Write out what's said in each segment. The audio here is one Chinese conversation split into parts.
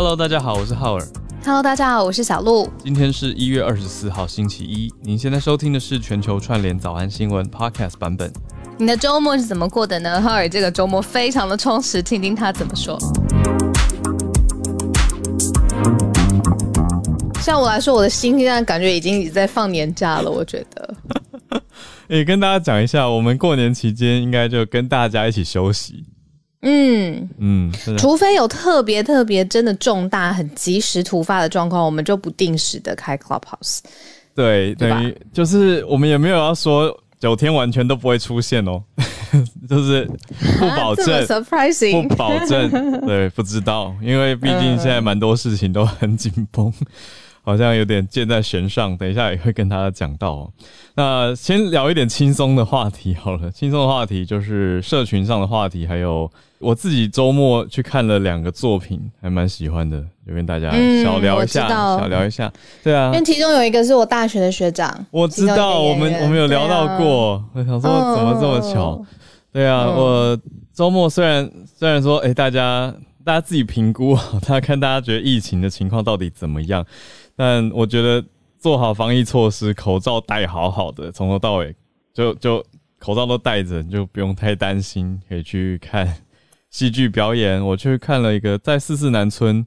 Hello，大家好，我是浩尔。Hello，大家好，我是小鹿。今天是一月二十四号，星期一。您现在收听的是全球串联早安新闻 Podcast 版本。你的周末是怎么过的呢？浩尔这个周末非常的充实，听听他怎么说。像我来说，我的心现在感觉已经已经在放年假了。我觉得，也跟大家讲一下，我们过年期间应该就跟大家一起休息。嗯，嗯，除非有特别特别真的重大、很及时突发的状况，我们就不定时的开 Clubhouse。对，等于就是我们也没有要说九天完全都不会出现哦，就是不保证。surprising，不保证，对，不知道，因为毕竟现在蛮多事情都很紧绷，好像有点箭在弦上。等一下也会跟大家讲到、哦。那先聊一点轻松的话题好了，轻松的话题就是社群上的话题，还有我自己周末去看了两个作品，还蛮喜欢的，就跟大家嗯小聊一下，小聊一下。对啊因为，其中有一个是我大学的学长，我知道，我们我们有聊到过，我想说怎么这么巧。哦对啊，嗯我周末虽然虽然说，哎、大家大家自己评估，大家看大家觉得疫情的情况到底怎么样，但我觉得做好防疫措施，口罩戴好好的，从头到尾就就口罩都戴着，你就不用太担心，可以去看戏剧表演。我去看了一个在四四南村，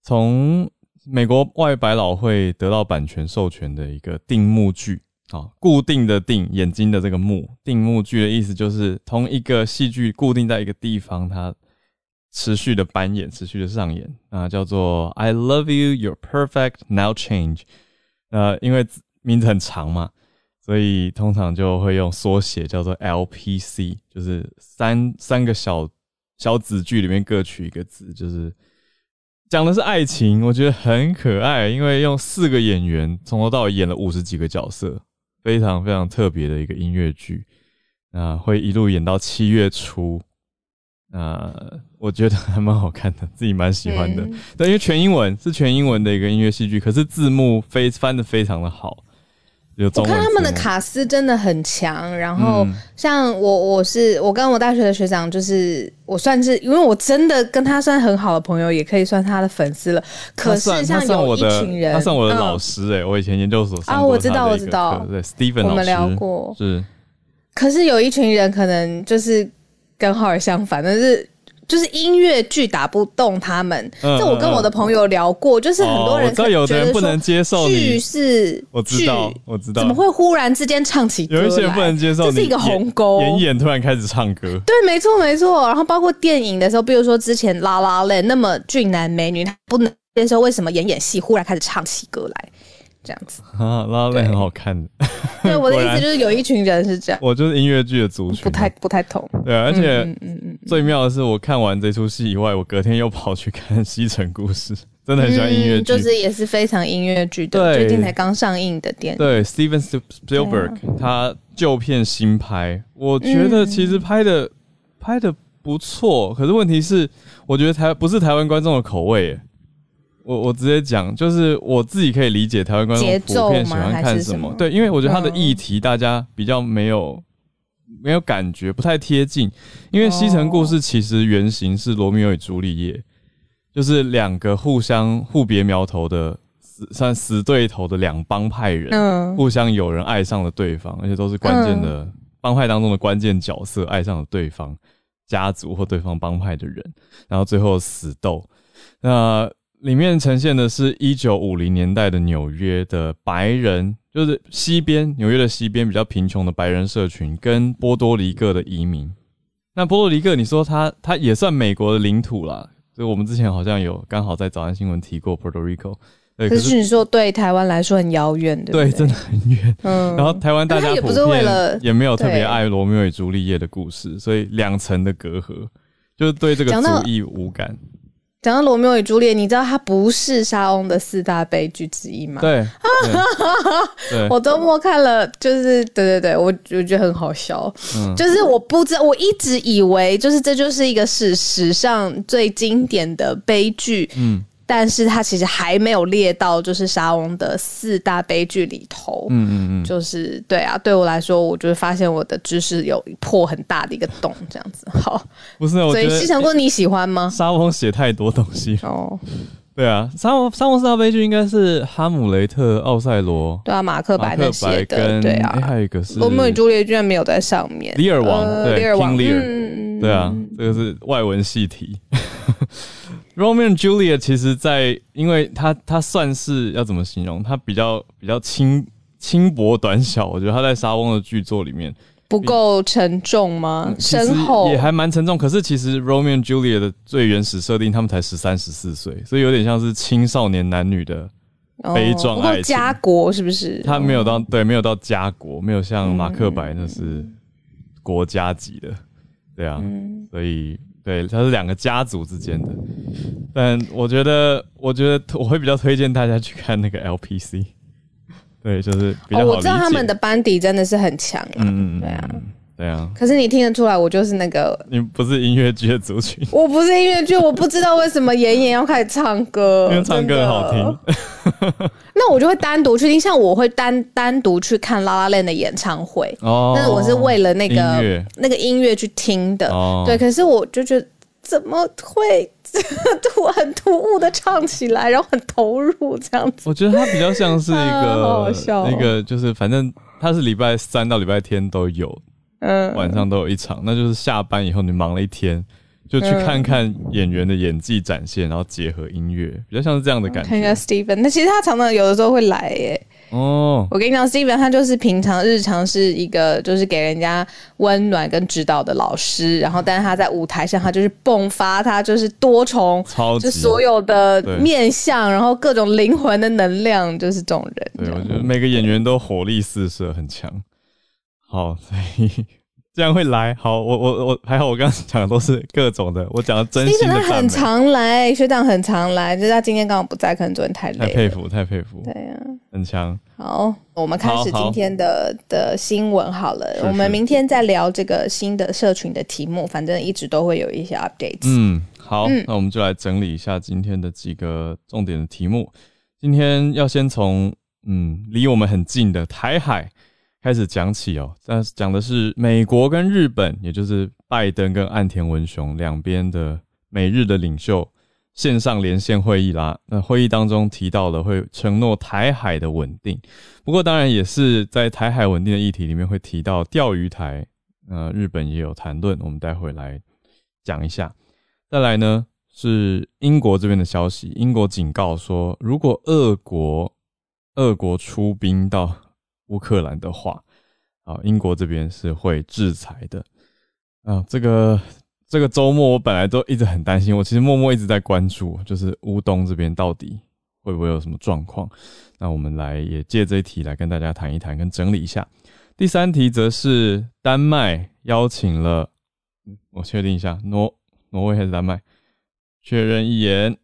从美国外百老汇得到版权授权的一个定目剧。啊，固定的定眼睛的这个目定目剧的意思就是同一个戏剧固定在一个地方，它持续的扮演，持续的上演啊，叫做 I love you, you're perfect, now change。呃，因为名字很长嘛，所以通常就会用缩写叫做 LPC，就是三三个小小子句里面各取一个字，就是讲的是爱情，我觉得很可爱，因为用四个演员从头到尾演了五十几个角色，非常非常特别的一个音乐剧。那会一路演到七月初，呃，我觉得还蛮好看的，自己蛮喜欢的。嗯对，因为全英文是全英文的一个音乐戏剧，可是字幕非翻的非常的好，有我看他们的卡斯真的很强，然后嗯像我，我是我跟我大学的学长，就是我算是因为我真的跟他算很好的朋友，也可以算他的粉丝了。可是像有一算我的群人，他算我的老嗯师哎、我以前研究所啊我知道我知道课对，Steven 老师我们聊过是可是有一群人可能就是跟浩尔相反，但是。就是音乐剧打不动他们，嗯这我跟我的朋友聊过，就是很多人知道有的人不能接受你剧是我知道我知道怎么会忽然之间唱起？有一些人不能接受你这是一个鸿沟。演演突然开始唱歌，对，没错没错。然后包括电影的时候，比如说之前《拉拉链》那么俊男美女，他不能接受为什么演演戏忽然开始唱起歌来，这样子。啊，拉拉队很好看的。对，我的 意思就是有一群人是这样，我就是音乐剧的族群，不太不太同。对啊，而且嗯嗯嗯，最妙的是，我看完这出戏以外，我隔天又跑去看《西城故事》，真的很喜欢音乐剧。嗯就是也是非常音乐剧的，对最近才刚上映的电影。对，Steven Spielberg、他旧片新拍，我觉得其实拍的、拍的不错，可是问题是，我觉得台不是台湾观众的口味耶。我我直接讲，就是我自己可以理解台湾观众普遍喜欢。看什么对，因为我觉得他的嗯议题大家比较没有、没有感觉，不太贴近。因为《西城故事》其实原型是罗密欧与朱丽叶，就是两个互相互别苗头的死算死对头的两帮派人。嗯，互相有人爱上了对方，而且都是关键的帮派当中的关键角色，爱上了对方家族或对方帮派的人，然后最后死斗。那里面呈现的是一九五零年代的纽约的白人，就是西边纽约的西边比较贫穷的白人社群，跟波多黎各的移民。那波多黎各，你说它它也算美国的领土啦，所以我们之前好像有刚好在早安新闻提过 Puerto Rico。对，可是你说对台湾来说很遥远，对不对，对？真的很远。嗯，然后台湾大家不是为遍了也没有特别对爱罗密欧与朱丽叶的故事，所以两层的隔阂，就是对这个主义无感。讲到罗密欧与朱丽叶，你知道它不是莎翁的四大悲剧之一吗？对，我周末看了，就是对对对，我我觉得很好笑。嗯就是我不知道，我一直以为就是这就是一个史史上最经典的悲剧，嗯但是他其实还没有列到就是沙翁的四大悲剧里头。嗯嗯嗯，就是对啊，对我来说，我就是发现我的知识有破很大的一个洞，这样子。好，不是，我所以西城过你喜欢吗？沙翁写太多东西了。哦，对啊，沙沙翁四大悲剧应该是哈姆雷特、奥赛罗、对啊，马克白那些的，白跟对啊诶，还有一个是罗密欧与朱丽叶居然没有在上面。里尔王呃对里尔王，King Lear 嗯对啊，这个是外文系题。Romeo and Juliet 其实在，因为它它算是要怎么形容？它比较比较轻轻薄短小，我觉得它在沙翁的剧作里面不够沉重吗？深厚也还蛮沉重。可是其实 Romeo and Juliet 的最原始设定，他们才十三十四岁，所以有点像是青少年男女的。悲壮爱情家国是不是？他没有到对，没有到家国，没有像马克白那是国家级的，对啊，所以对，它是两个家族之间的。但我觉得，我觉得我会比较推荐大家去看那个 LPC，对，就是比较哦，好理解。我知道他们的班底真的是很强啊。嗯，对啊嗯，对啊，可是你听得出来，我就是那个，你不是音乐剧的族群，我不是音乐剧，我不知道为什么妍妍要开始唱歌，因为唱歌很好听。那我就会单独去听，像我会单单独去看拉拉链的演唱会，哦，但是我是为了那个那个音乐去听的。哦。对，可是我就觉得怎么会 突很突兀的唱起来，然后很投入这样子。我觉得他比较像是一个 好笑哦。那个，就是反正他是礼拜三到礼拜天都有，嗯，晚上都有一场，那就是下班以后你忙了一天，就去嗯看看演员的演技展现，然后结合音乐，比较像是这样的感觉看一下。Steven，那其实他常常有的时候会来耶。哦，我跟你讲，Steven 他就是平常日常是一个就是给人家温暖跟指导的老师，然后但是他在舞台上他就是迸发他就是多重，超级就所有的面相，然后各种灵魂的能量，就是这种人。对，我觉得每个演员都火力四射，很强。好，所以这样会来。好，我我我还好，我刚刚讲的都是各种的，我讲的真心的他很，常来，学长很常来，就是他今天刚好不在，可能昨天太累了。太佩服，太佩服，对呀、很强。好，我们开始今天的的新闻好了。是我们明天再聊这个新的社群的题目，反正一直都会有一些 updates。嗯，好，嗯那我们就来整理一下今天的几个重点的题目。今天要先从嗯离我们很近的台海开始讲起哦。那讲的是美国跟日本，也就是拜登跟岸田文雄两边的美日的领袖线上连线会议啦。那会议当中提到了会承诺台海的稳定，不过当然也是在台海稳定的议题里面会提到钓鱼台。呃，日本也有谈论，我们待会来讲一下。再来呢是英国这边的消息，英国警告说，如果俄国俄国出兵到乌克兰的话，啊，英国这边是会制裁的。啊，这个这个周末我本来都一直很担心，我其实默默一直在关注，就是乌东这边到底会不会有什么状况。那我们来也借这一题来跟大家谈一谈，跟整理一下。第三题则是丹麦邀请了，我确定一下，挪挪威还是丹麦？确认一言，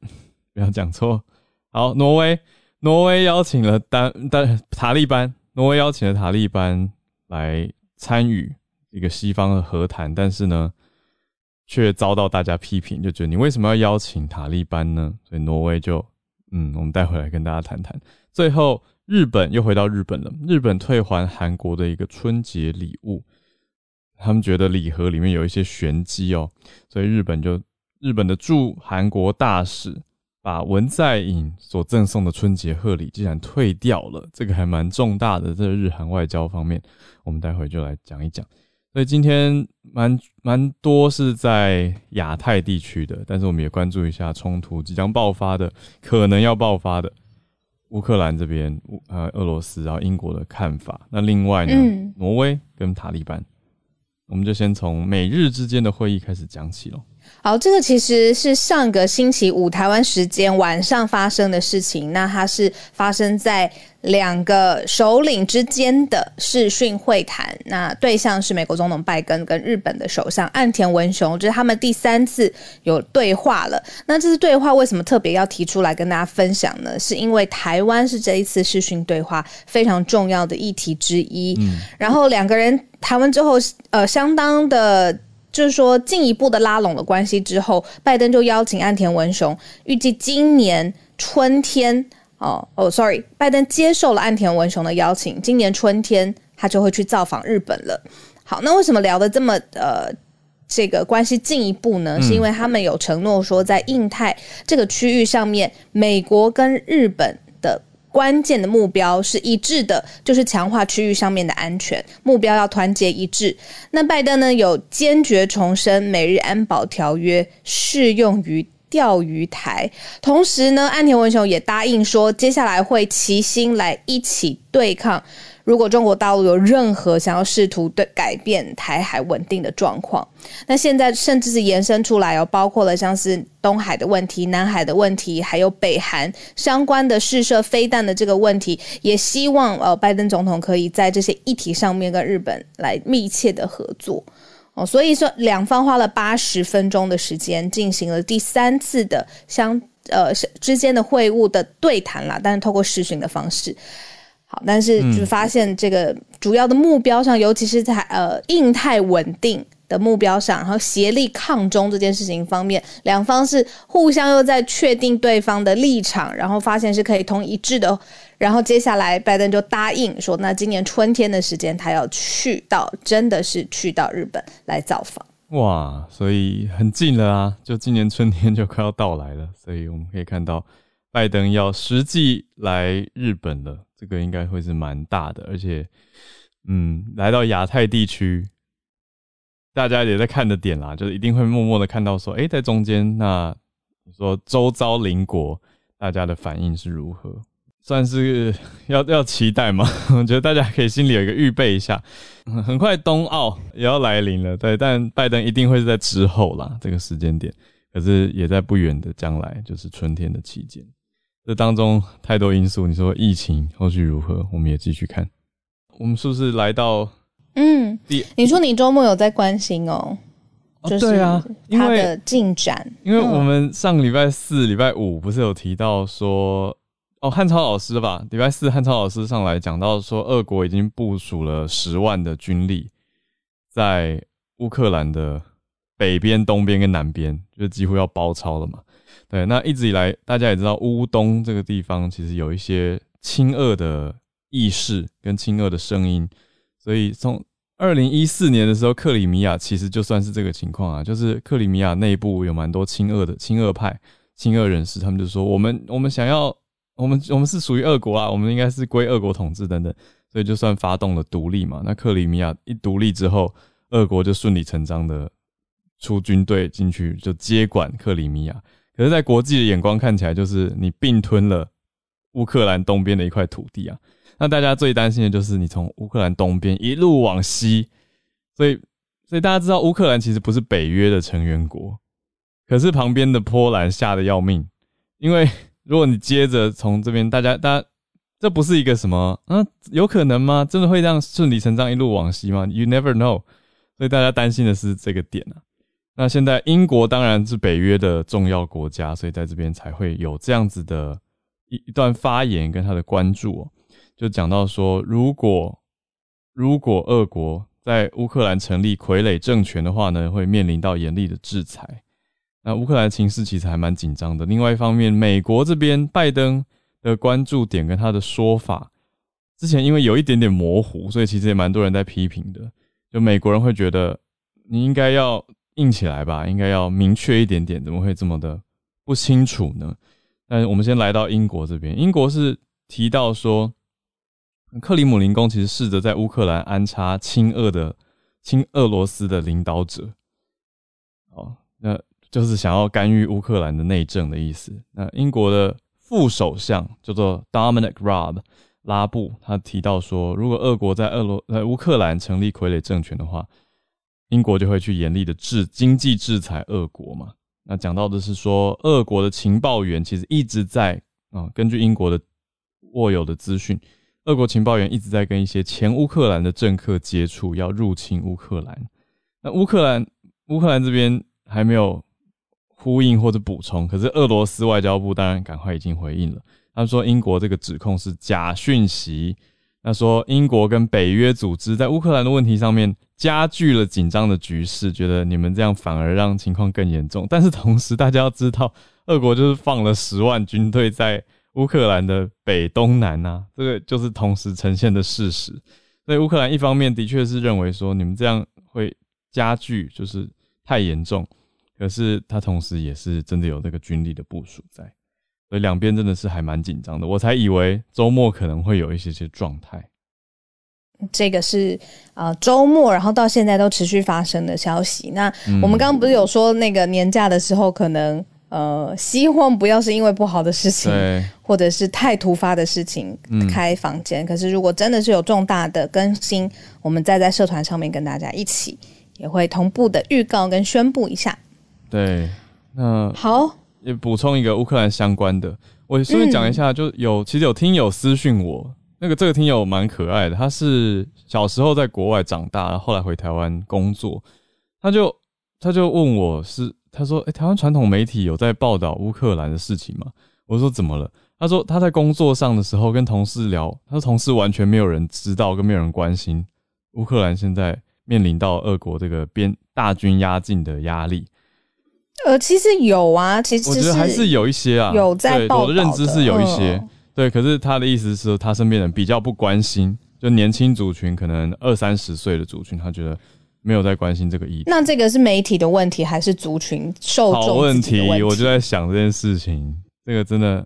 不要讲错。好，挪威，挪威邀请了丹丹塔利班，挪威邀请了塔利班来参与一个西方的和谈，但是呢，却遭到大家批评，就觉得你为什么要邀请塔利班呢？所以挪威就，嗯，我们待会来跟大家谈谈。最后，日本又回到日本了，日本退还韩国的一个春节礼物，他们觉得礼盒里面有一些玄机哦，所以日本就日本的驻韩国大使把文在寅所赠送的春节贺礼竟然退掉了，这个还蛮重大的，在日韩外交方面，我们待会就来讲一讲。所以今天蛮蛮多是在亚太地区的，但是我们也关注一下冲突即将爆发的，可能要爆发的乌克兰这边，乌呃俄罗斯，然后英国的看法。那另外呢，嗯挪威跟塔利班，我们就先从美日之间的会议开始讲起咯。好，这个其实是上个星期五台湾时间晚上发生的事情。那它是发生在两个首领之间的视讯会谈，那对象是美国总统拜登跟日本的首相岸田文雄，就是他们第三次有对话了。那这次对话为什么特别要提出来跟大家分享呢？是因为台湾是这一次视讯对话非常重要的议题之一。然后两个人谈完之后，呃，相当的。就是说，进一步的拉拢了关系之后，拜登就邀请岸田文雄，预计今年春天哦哦，sorry，拜登接受了岸田文雄的邀请，今年春天他就会去造访日本了。好，那为什么聊的这么呃这个关系进一步呢？是因为他们有承诺说，在印太这个区域上面，美国跟日本的关键的目标是一致的，就是强化区域上面的安全目标，要团结一致。那拜登呢，有坚决重申美日安保条约适用于。钓鱼台，同时呢，安田文雄也答应说，接下来会齐心来一起对抗，如果中国大陆有任何想要试图对改变台海稳定的状况，那现在甚至是延伸出来哦，包括了像是东海的问题、南海的问题，还有北韩相关的试射飞弹的这个问题，也希望呃，拜登总统可以在这些议题上面跟日本来密切的合作。哦，所以说两方花了八十分钟的时间进行了第三次的相呃之间的会晤的对谈啦，但是透过视讯的方式。好，但是就发现这个主要的目标上，尤其是在呃印太稳定。的目标上，然后协力抗中这件事情方面，两方是互相又在确定对方的立场，然后发现是可以同一致的，然后接下来拜登就答应说，那今年春天的时间他要去到，真的是去到日本来造访。哇，所以很近了啊，就今年春天就快要到来了，所以我们可以看到拜登要实际来日本了，这个应该会是蛮大的，而且，嗯，来到亚太地区。大家也在看的点啦，就是一定会默默的看到说，哎，在中间，那你说周遭邻国大家的反应是如何？算是 要要期待吗？我觉得大家可以心里有一个预备一下，很快冬奥也要来临了，对，但拜登一定会是在之后啦，这个时间点，可是也在不远的将来，就是春天的期间，这当中太多因素，你说疫情后续如何，我们也继续看。我们是不是来到？嗯，你说你周末有在关心哦？对啊，他的进展，因为我们上个礼拜四、礼拜五不是有提到说，哦，汉超老师吧，礼拜四汉超老师上来讲到说，俄国已经部署了十万的军力在乌克兰的北边、东边跟南边，就几乎要包抄了嘛。对，那一直以来大家也知道，乌东这个地方其实有一些亲俄的意识跟亲俄的声音。所以从二零一四年的时候，克里米亚其实就算是这个情况啊，就是克里米亚内部有蛮多亲俄的亲俄派、亲俄人士，他们就说我们我们想要我们我们是属于俄国啊，我们应该是归俄国统治等等，所以就算发动了独立嘛。那克里米亚一独立之后，俄国就顺理成章的出军队进去就接管克里米亚。可是，在国际的眼光看起来，就是你并吞了乌克兰东边的一块土地啊。那大家最担心的就是你从乌克兰东边一路往西，所以所以大家知道乌克兰其实不是北约的成员国，可是旁边的波兰吓得要命，因为如果你接着从这边，大家大家这不是一个什么啊？有可能吗？真的会这样顺理成章一路往西吗？You never know，所以大家担心的是这个点啊。那现在英国当然是北约的重要国家，所以在这边才会有这样子的一一段发言跟他的关注。就讲到说，如果如果俄国在乌克兰成立傀儡政权的话呢，会面临到严厉的制裁。那乌克兰情势其实还蛮紧张的。另外一方面，美国这边拜登的关注点跟他的说法，之前因为有一点点模糊，所以其实也蛮多人在批评的。就美国人会觉得你应该要硬起来吧，应该要明确一点点，怎么会这么的不清楚呢？但我们先来到英国这边，英国是提到说。克里姆林宫其实试着在乌克兰安插亲俄的、亲俄罗斯的领导者，哦，那就是想要干预乌克兰的内政的意思。那英国的副首相叫做 Dominic Raab 拉布，他提到说，如果俄国在俄罗在乌克兰成立傀儡政权的话，英国就会去严厉的制经济制裁俄国嘛。那讲到的是说，俄国的情报员其实一直在啊，根据英国的握有的资讯。俄国情报员一直在跟一些前乌克兰的政客接触，要入侵乌克兰。那乌克兰乌克兰这边还没有呼应或者补充，可是俄罗斯外交部当然赶快已经回应了。他说英国这个指控是假讯息。他说英国跟北约组织在乌克兰的问题上面加剧了紧张的局势，觉得你们这样反而让情况更严重。但是同时大家要知道，俄国就是放了十万军队在。乌克兰的北、东南啊，这个就是同时呈现的事实。所以乌克兰一方面的确是认为说，你们这样会加剧，就是太严重，可是他同时也是真的有这个军力的部署在，所以两边真的是还蛮紧张的。我才以为周末可能会有一些些状态。这个是啊周末，然后到现在都持续发生的消息。那我们刚刚不是有说那个年假的时候，可能呃希望不要是因为不好的事情，或者是太突发的事情开房间。可是如果真的是有重大的更新，我们再在社团上面跟大家一起也会同步的预告跟宣布一下。对，那好，也补充一个乌克兰相关的，我顺便讲一下，就有其实有听友私讯我。那个这个听友蛮可爱的，他是小时候在国外长大，后来回台湾工作，他就他就问我是，他说，哎，台湾传统媒体有在报道乌克兰的事情吗？我说怎么了？他说他在工作上的时候跟同事聊，他说同事完全没有人知道，跟没有人关心乌克兰现在面临到俄国这个边大军压境的压力。呃，其实有啊，其实我觉得还是有一些啊，有在报我的认知是有一些。对，可是他的意思是说，他身边人比较不关心，就年轻族群，可能二三十岁的族群，他觉得没有在关心这个议题。那这个是媒体的问题，还是族群受众问题？我就在想这件事情，这个真的，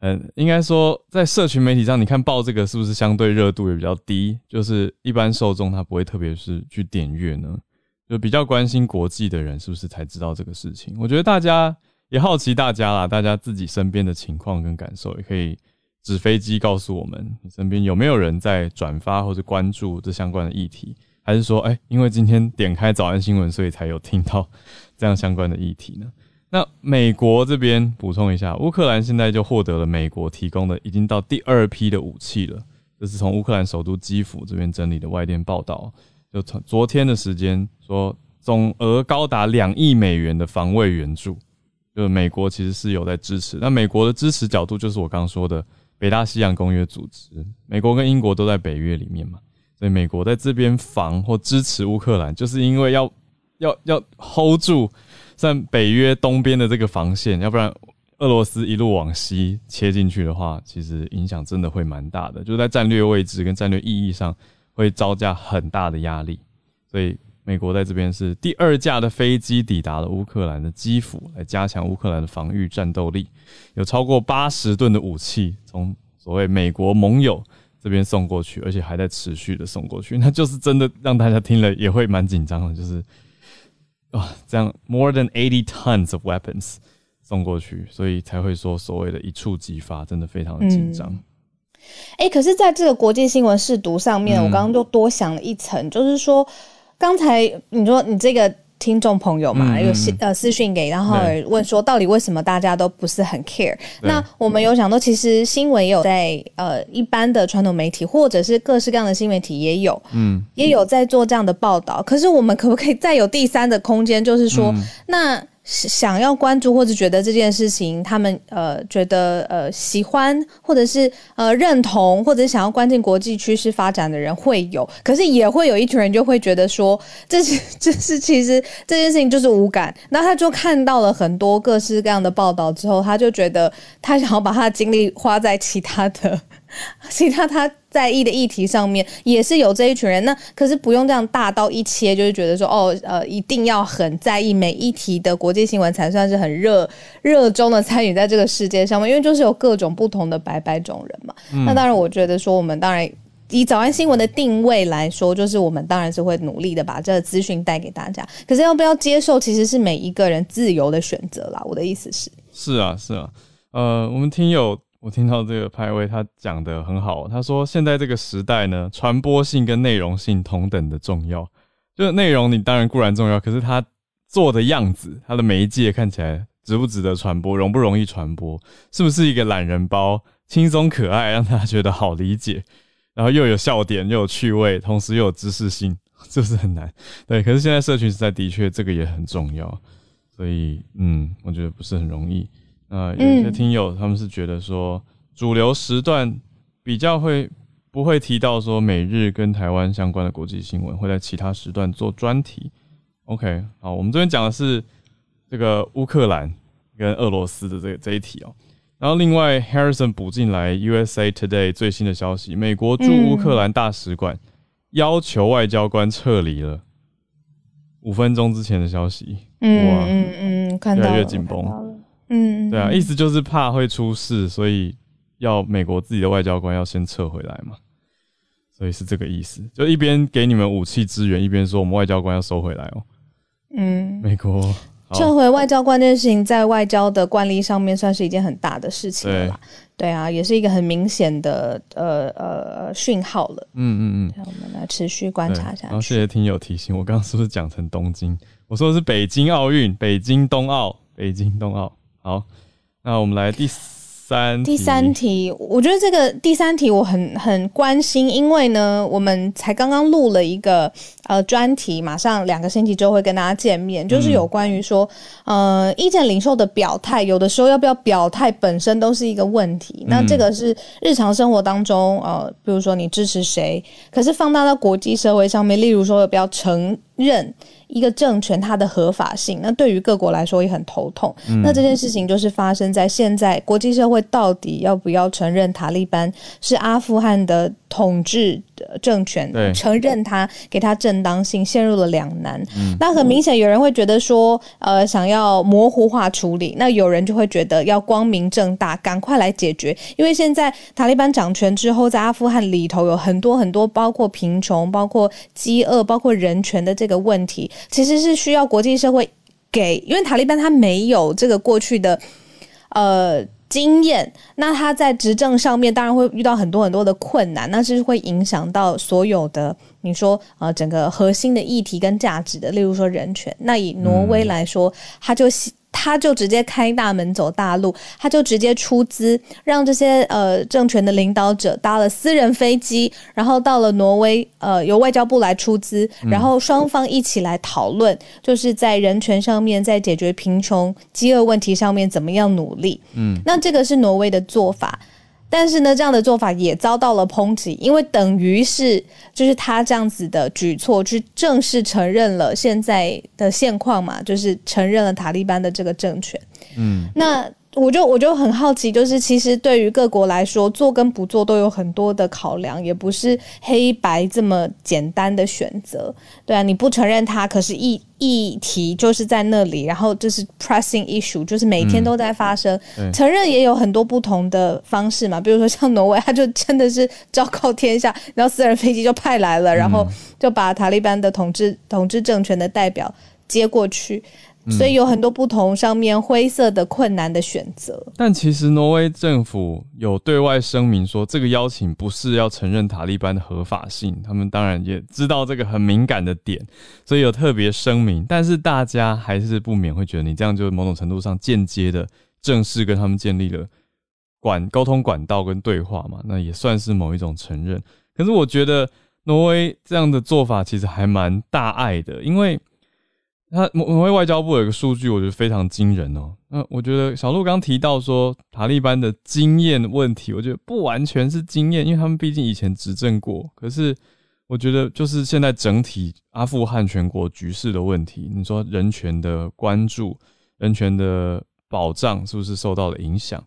嗯，应该说在社群媒体上，你看报这个是不是相对热度也比较低？就是一般受众他不会特别是去点阅呢？就比较关心国际的人是不是才知道这个事情？我觉得大家。也好奇大家啦，大家自己身边的情况跟感受，也可以纸飞机告诉我们，你身边有没有人在转发或者关注这相关的议题，还是说，哎，因为今天点开早安新闻，所以才有听到这样相关的议题呢？那美国这边补充一下，乌克兰现在就获得了美国提供的已经到第二批的武器了，这是从乌克兰首都基辅这边整理的外电报道，就昨天的时间说，总额高达两亿美元的防卫援助。就是美国其实是有在支持，那美国的支持角度就是我刚说的北大西洋公约组织，美国跟英国都在北约里面嘛，所以美国在这边防或支持乌克兰，就是因为要要要 hold 住在北约东边的这个防线，要不然俄罗斯一路往西切进去的话，其实影响真的会蛮大的，就是在战略位置跟战略意义上会招架很大的压力，所以。美国在这边是第二架的飞机抵达了乌克兰的基辅，来加强乌克兰的防御战斗力。有超过八十吨的武器从所谓美国盟友这边送过去，而且还在持续的送过去。那就是真的让大家听了也会蛮紧张的，就是啊，这样 more than eighty tons of weapons 送过去，所以才会说所谓的一触即发，真的非常的紧张。哎，可是在这个国际新闻试读上面，我刚刚就多想了一层，就是说。刚才你说你这个听众朋友嘛，有私呃私讯给，然后问说到底为什么大家都不是很 care？那我们有想到，其实新闻也有在呃一般的传统媒体或者是各式各样的新媒体也有，嗯，也有在做这样的报道。可是我们可不可以再有第三的空间？就是说那。想要关注或者觉得这件事情，他们呃觉得呃喜欢或者是呃认同或者想要关进国际趋势发展的人会有，可是也会有一群人就会觉得说 这是这是其实这件事情就是无感，那他就看到了很多各式各样的报道之后，他就觉得他想要把他的精力花在其他的。其他他在意的议题上面也是有这一群人，那可是不用这样大刀一切，就是觉得说哦，呃，一定要很在意每一题的国际新闻才算是很热热衷的参与在这个世界上面，因为就是有各种不同的百百种人嘛。那当然，我觉得说我们当然以早安新闻的定位来说，就是我们当然是会努力的把这个资讯带给大家。可是要不要接受，其实是每一个人自由的选择啦。我的意思是，是啊，是啊，呃，我们听友。我听到这个派位，他讲的很好。他说，现在这个时代呢，传播性跟内容性同等的重要。就是内容，你当然固然重要，可是他做的样子，他的媒介看起来值不值得传播，容不容易传播，是不是一个懒人包，轻松可爱，让大家觉得好理解，然后又有笑点，又有趣味，同时又有知识性，是不是很难？对，可是现在社群时代的确这个也很重要，所以嗯，我觉得不是很容易。呃，有一些听友他们是觉得说，主流时段比较会不会提到说美日跟台湾相关的国际新闻，会在其他时段做专题。OK，好，我们这边讲的是这个乌克兰跟俄罗斯的这个这一题哦。然后另外 Harrison 补进来 USA Today 最新的消息，美国驻乌克兰大使馆要求外交官撤离了。五分钟之前的消息，嗯哇嗯嗯，看越来越紧绷嗯，对啊，嗯意思就是怕会出事，所以要美国自己的外交官要先撤回来嘛，所以是这个意思，就一边给你们武器支援，一边说我们外交官要收回来哦。嗯，美国撤回外交官这件事情，在外交的惯例上面算是一件很大的事情了吧。对啊，也是一个很明显的呃呃讯号了。嗯嗯嗯，我们来持续观对察下然后谢去。谢听友提醒，我刚刚是不是讲成东京？我说的是北京奥运，北京冬奥，北京冬奥。好，那我们来第三第三题，我觉得这个第三题我很很关心，因为呢，我们才刚刚录了一个呃专题，马上两个星期之后会跟大家见面，就是有关于说，呃，意见领袖的表态，有的时候要不要表态本身都是一个问题。那这个是日常生活当中，呃，比如说你支持谁，可是放大到国际社会上面，例如说要不要承认一个政权它的合法性，那对于各国来说也很头痛。那这件事情就是发生在现在国际社会到底要不要承认塔利班是阿富汗的统治的政权，承认他给他正当性，陷入了两难。那很明显，有人会觉得说，呃，想要模糊化处理；那有人就会觉得要光明正大，赶快来解决，因为现在塔利班掌权之后，在阿富汗里头有很多很多，包括贫穷、包括饥饿、包括人权的这个问题，其实是需要国际社会给，因为塔利班他没有这个过去的呃经验，那他在执政上面当然会遇到很多很多的困难，那是会影响到所有的你说呃整个核心的议题跟价值的，例如说人权。那以挪威来说，他就希他就直接开大门走大路，他就直接出资让这些呃政权的领导者搭了私人飞机，然后到了挪威，呃由外交部来出资，然后双方一起来讨论，就是在人权上面，在解决贫穷、饥饿问题上面怎么样努力。嗯，那这个是挪威的做法。但是呢，这样的做法也遭到了抨击，因为等于是就是他这样子的举措，去正式承认了现在的现况嘛，就是承认了塔利班的这个政权。嗯，那我就我就很好奇，就是其实对于各国来说，做跟不做都有很多的考量，也不是黑白这么简单的选择。对啊，你不承认它，可是议议题就是在那里，然后就是 pressing issue，就是每天都在发生。对承认也有很多不同的方式嘛，比如说像挪威，他就真的是昭告天下，然后私人飞机就派来了，然后就把塔利班的统治统治政权的代表接过去。所以有很多不同上面灰色的困难的选择。但其实挪威政府有对外声明说，这个邀请不是要承认塔利班的合法性，他们当然也知道这个很敏感的点，所以有特别声明。但是大家还是不免会觉得，你这样就某种程度上间接的正式跟他们建立了管沟通管道跟对话嘛，那也算是某一种承认。可是我觉得挪威这样的做法其实还蛮大爱的，因为。他挪挪威外交部有一个数据，我觉得非常惊人哦。那我觉得小鹿刚提到说塔利班的经验问题，我觉得不完全是经验，因为他们毕竟以前执政过。可是我觉得就是现在整体阿富汗全国局势的问题，你说人权的关注、人权的保障是不是受到了影响？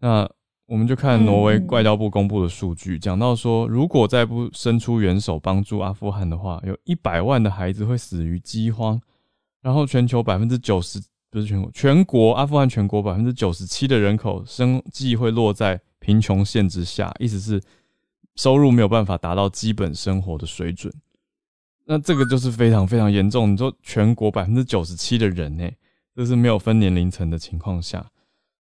那我们就看挪威外交部公布的数据，讲到说，如果再不伸出援手帮助阿富汗的话，有一百万的孩子会死于饥荒。然后全球百分之九十不是全国，全国阿富汗全国百分之九十七的人口生计会落在贫穷线之下，意思是收入没有办法达到基本生活的水准。那这个就是非常非常严重。你说全国百分之九十七的人呢，这是没有分年龄层的情况下，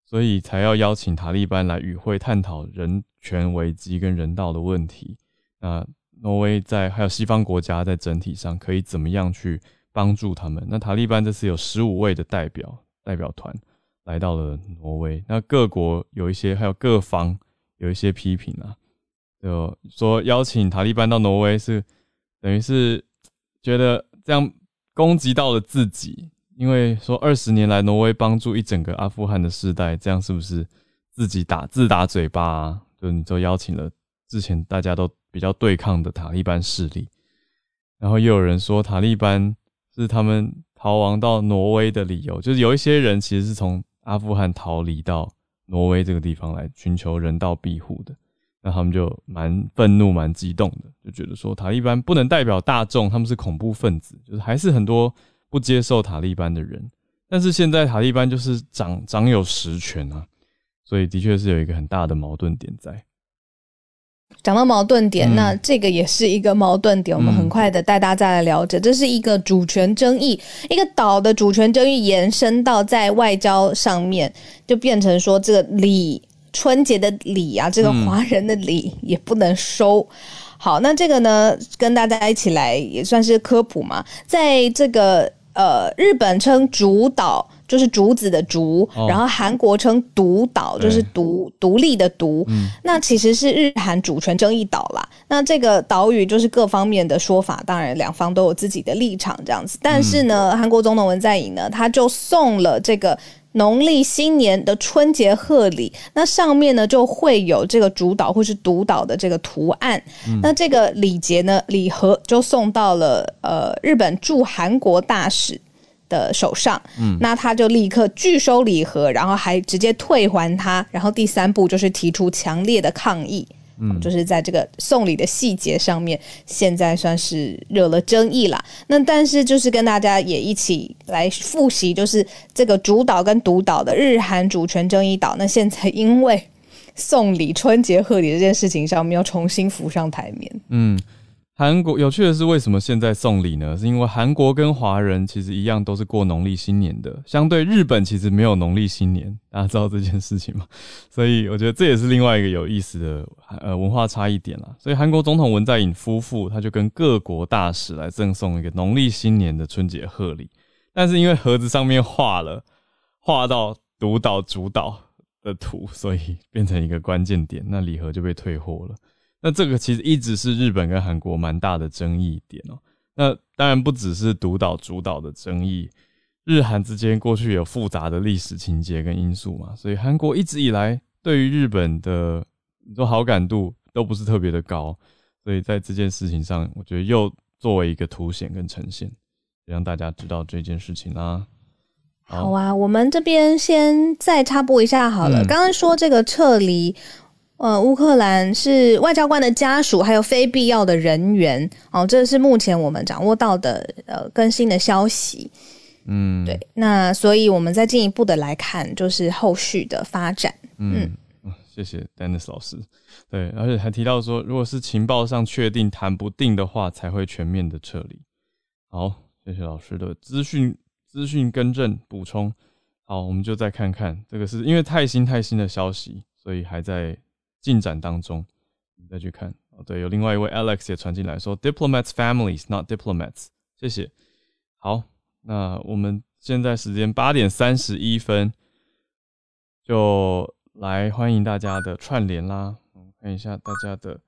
所以才要邀请塔利班来与会探讨人权危机跟人道的问题。那挪威在还有西方国家在整体上可以怎么样去？帮助他们。那塔利班这次有十五位的代表代表团来到了挪威。那各国有一些，还有各方有一些批评啊，就说邀请塔利班到挪威是等于是觉得这样攻击到了自己，因为说二十年来挪威帮助一整个阿富汗的世代，这样是不是自己打自打嘴巴？啊？就你就邀请了之前大家都比较对抗的塔利班势力，然后又有人说塔利班。是他们逃亡到挪威的理由，就是有一些人其实是从阿富汗逃离到挪威这个地方来寻求人道庇护的。那他们就蛮愤怒、蛮激动的，就觉得说塔利班不能代表大众，他们是恐怖分子，就是还是很多不接受塔利班的人。但是现在塔利班就是掌掌有实权啊，所以的确是有一个很大的矛盾点在。讲到矛盾点，那这个也是一个矛盾点。我们很快的带大家来了解，这是一个主权争议，一个岛的主权争议延伸到在外交上面，就变成说这个礼春节的礼啊，这个华人的礼也不能收。好，那这个呢，跟大家一起来也算是科普嘛，在这个呃，日本称主岛。就是竹子的竹，然后韩国称独岛，就是独独立的独。那其实是日韩主权争议岛啦。那这个岛屿就是各方面的说法，当然两方都有自己的立场这样子。但是呢，韩国总统文在寅呢，他就送了这个农历新年的春节贺礼，那上面呢就会有这个主岛或是独岛的这个图案。那这个礼节呢，礼盒就送到了呃日本驻韩国大使。的手上，嗯，那他就立刻拒收礼盒，然后还直接退还他，然后第三步就是提出强烈的抗议，嗯，就是在这个送礼的细节上面，现在算是惹了争议了。那但是就是跟大家也一起来复习，就是这个主导跟独岛的日韩主权争议岛，那现在因为送礼春节贺礼这件事情上面要重新浮上台面，嗯。韩国有趣的是，为什么现在送礼呢？是因为韩国跟华人其实一样，都是过农历新年的。相对日本，其实没有农历新年，大家知道这件事情吗？所以我觉得这也是另外一个有意思的呃文化差异点啦。所以韩国总统文在寅夫妇他就跟各国大使来赠送一个农历新年的春节贺礼，但是因为盒子上面画了画到独岛主岛的图，所以变成一个关键点，那礼盒就被退货了。那这个其实一直是日本跟韩国蛮大的争议点哦。那当然不只是独岛主岛的争议，日韩之间过去有复杂的历史情节跟因素嘛，所以韩国一直以来对于日本的你说好感度都不是特别的高。所以在这件事情上，我觉得又作为一个凸显跟呈现，让大家知道这件事情啦。好啊，我们这边先再插播一下好了。刚刚说这个撤离。呃，乌克兰是外交官的家属，还有非必要的人员哦，这是目前我们掌握到的呃更新的消息。嗯，对，那所以我们再进一步的来看，就是后续的发展。嗯，谢谢 Dennis 老师。对，而且还提到说，如果是情报上确定谈不定的话，才会全面的撤离。好，谢谢老师的资讯资讯更正补充。好，我们就再看看这个，是因为太新太新的消息，所以还在。进展当中，你再去看哦。对，有另外一位 Alex 也传进来说，diplomats families not diplomats。谢谢。好，那我们现在时间八点三十一分，就来欢迎大家的串联啦。我看一下大家的，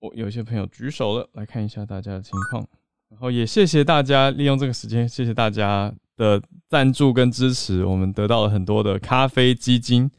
我有些朋友举手了，来看一下大家的情况。然后也谢谢大家利用这个时间，谢谢大家的赞助跟支持，我们得到了很多的咖啡基金。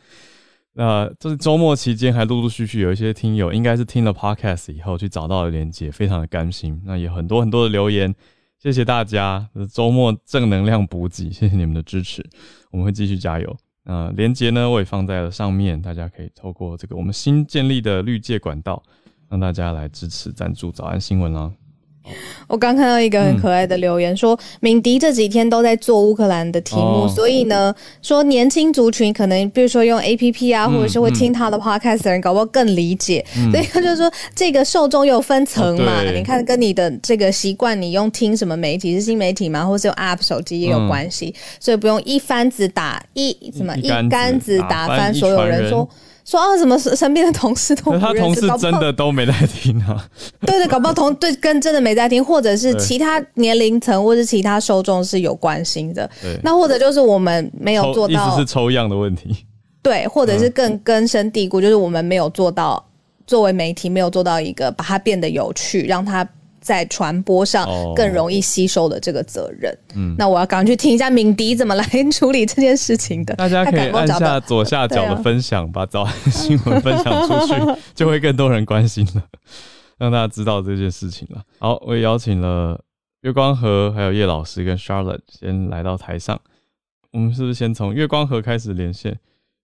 那这是周末期间，还陆陆续续有一些听友，应该是听了 podcast 以后去找到了连接，非常的甘心。那也很多很多的留言，谢谢大家周末正能量补给，谢谢你们的支持，我们会继续加油。那连接呢，我也放在了上面，大家可以透过这个我们新建立的绿界管道，让大家来支持赞助早安新闻啦。我刚看到一个很可爱的留言，说敏迪这几天都在做乌克兰的题目，所以呢，说年轻族群可能比如说用 A P P 啊，或者是会听他的 Podcast 的人，搞不好更理解。所以他就说，这个受众有分层嘛，你看跟你的这个习惯，你用听什么媒体是新媒体嘛，或是用 App 手机也有关系，所以不用一竿子打一什么一竿子打翻所有人说。说啊，什么身边的同事都他同事真的都没在听啊？对对，搞不好同对跟真的没在听，或者是其他年龄层或者其他受众是有关心的。那或者就是我们没有做到，意思是抽样的问题。对，或者是更根深蒂固，就是我们没有做到作为媒体没有做到一个把它变得有趣，让它。在传播上更容易吸收的这个责任，嗯，那我要赶快去听一下敏迪怎么来处理这件事情的。大家可以按下左下角的分享，把早安新闻分享出去，就会更多人关心了，让大家知道这件事情了。好，我也邀请了月光河还有叶老师跟 Charlotte 先来到台上。我们是不是先从月光河开始连线？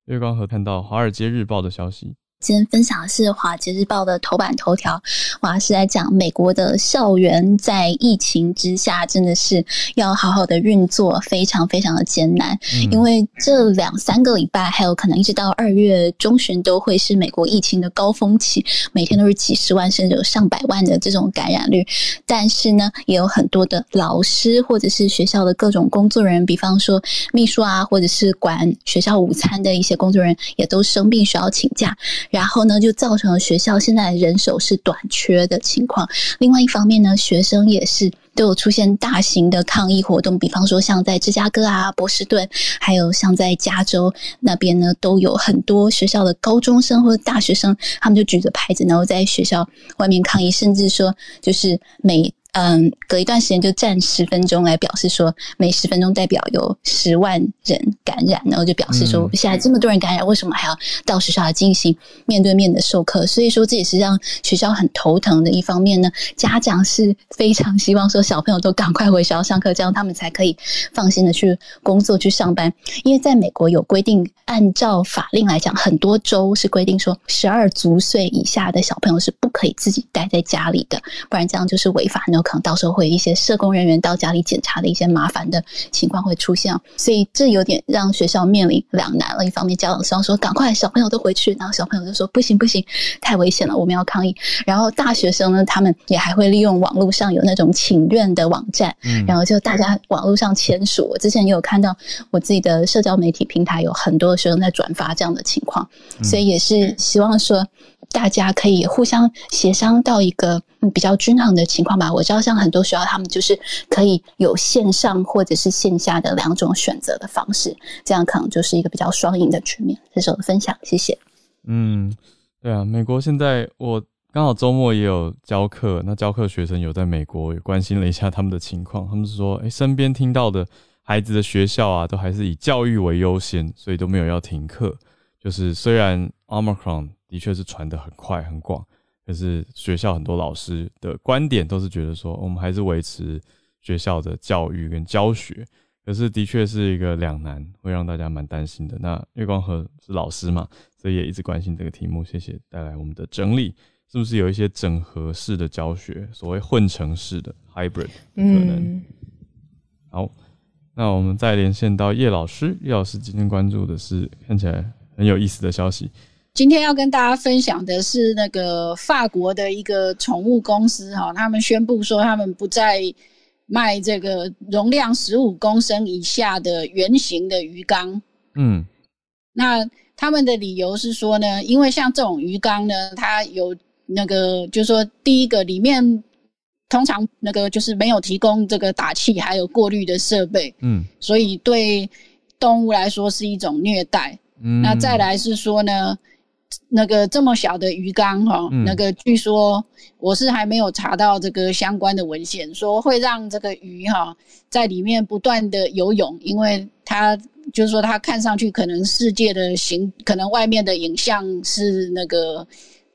月光河看到《华尔街日报》的消息。今天分享的是《华尔街日报》的头版头条，哇，是在讲美国的校园在疫情之下真的是要好好的运作，非常非常的艰难。因为这两三个礼拜，还有可能一直到二月中旬，都会是美国疫情的高峰期，每天都是几十万甚至有上百万的这种感染率。但是呢，也有很多的老师或者是学校的各种工作人员，比方说秘书啊，或者是管学校午餐的一些工作人员，也都生病需要请假。然后呢，就造成了学校现在人手是短缺的情况。另外一方面呢，学生也是都有出现大型的抗议活动，比方说像在芝加哥啊、波士顿，还有像在加州那边呢，都有很多学校的高中生或者大学生，他们就举着牌子，然后在学校外面抗议，甚至说就是每。嗯，隔一段时间就站十分钟来表示说，每十分钟代表有十万人感染，然后就表示说，现在这么多人感染，为什么还要到学校来进行面对面的授课？所以说，这也是让学校很头疼的一方面呢。家长是非常希望说，小朋友都赶快回学校上课，这样他们才可以放心的去工作去上班。因为在美国有规定，按照法令来讲，很多州是规定说，十二足岁以下的小朋友是不可以自己待在家里的，不然这样就是违法呢。可能到时候会有一些社工人员到家里检查的一些麻烦的情况会出现，所以这有点让学校面临两难了。一方面，家长希望说赶快小朋友都回去，然后小朋友就说不行不行，太危险了，我们要抗议。然后大学生呢，他们也还会利用网络上有那种请愿的网站，然后就大家网络上签署。我之前也有看到我自己的社交媒体平台有很多学生在转发这样的情况，所以也是希望说。大家可以互相协商到一个比较均衡的情况吧。我知道，像很多学校，他们就是可以有线上或者是线下的两种选择的方式，这样可能就是一个比较双赢的局面。这是我的分享，谢谢。嗯，对啊，美国现在我刚好周末也有教课，那教课学生有在美国，也关心了一下他们的情况。他们是说，哎，身边听到的孩子的学校啊，都还是以教育为优先，所以都没有要停课。就是虽然 Omicron。的确是传的很快很广，可是学校很多老师的观点都是觉得说，我们还是维持学校的教育跟教学。可是的确是一个两难，会让大家蛮担心的。那月光河是老师嘛，所以也一直关心这个题目。谢谢带来我们的整理，是不是有一些整合式的教学，所谓混成式的 hybrid 可能？好，那我们再连线到叶老师，叶老师今天关注的是看起来很有意思的消息。今天要跟大家分享的是那个法国的一个宠物公司哈，他们宣布说他们不再卖这个容量十五公升以下的圆形的鱼缸。嗯，那他们的理由是说呢，因为像这种鱼缸呢，它有那个就是说，第一个里面通常那个就是没有提供这个打气还有过滤的设备，嗯，所以对动物来说是一种虐待。嗯，那再来是说呢。那个这么小的鱼缸哈，那个据说我是还没有查到这个相关的文献，说会让这个鱼哈在里面不断的游泳，因为它就是说它看上去可能世界的形，可能外面的影像是那个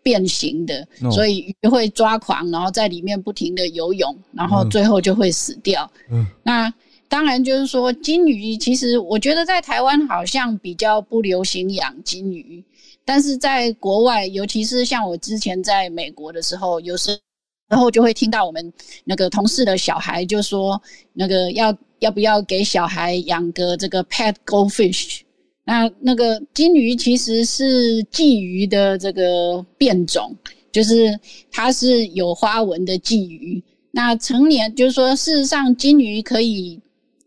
变形的，所以鱼会抓狂，然后在里面不停的游泳，然后最后就会死掉。嗯，那当然就是说金鱼，其实我觉得在台湾好像比较不流行养金鱼。但是在国外，尤其是像我之前在美国的时候，有时然后就会听到我们那个同事的小孩就说，那个要要不要给小孩养个这个 pet goldfish？那那个金鱼其实是鲫鱼的这个变种，就是它是有花纹的鲫鱼。那成年就是说，事实上金鱼可以。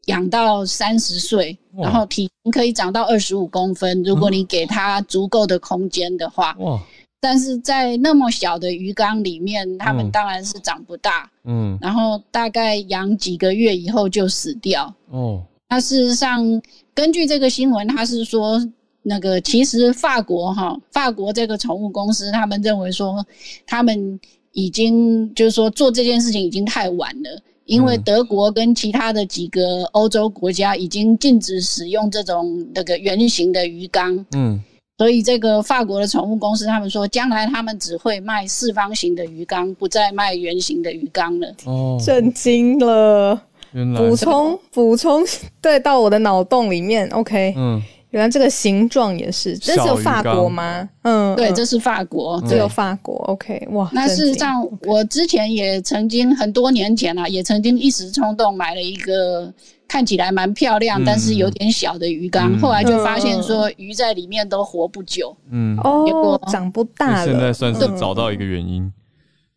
养到三十岁，然后体型可以长到二十五公分，如果你给它足够的空间的话。哇！但是在那么小的鱼缸里面，它们当然是长不大。嗯。然后大概养几个月以后就死掉。哦。那事实上，根据这个新闻，他是说，那个其实法国哈，法国这个宠物公司，他们认为说，他们已经就是说做这件事情已经太晚了。因为德国跟其他的几个欧洲国家已经禁止使用这种那个圆形的鱼缸，嗯，所以这个法国的宠物公司他们说，将来他们只会卖四方形的鱼缸，不再卖圆形的鱼缸了。哦，震惊了！补充补充，对，到我的脑洞里面，OK，嗯，原来这个形状也是，这是有法国吗？嗯，对，这是法国，只有法国。OK，哇，那事实上，我之前也曾经很多年前啊，也曾经一时冲动买了一个看起来蛮漂亮，但是有点小的鱼缸，后来就发现说鱼在里面都活不久，嗯，哦，长不大了。现在算是找到一个原因。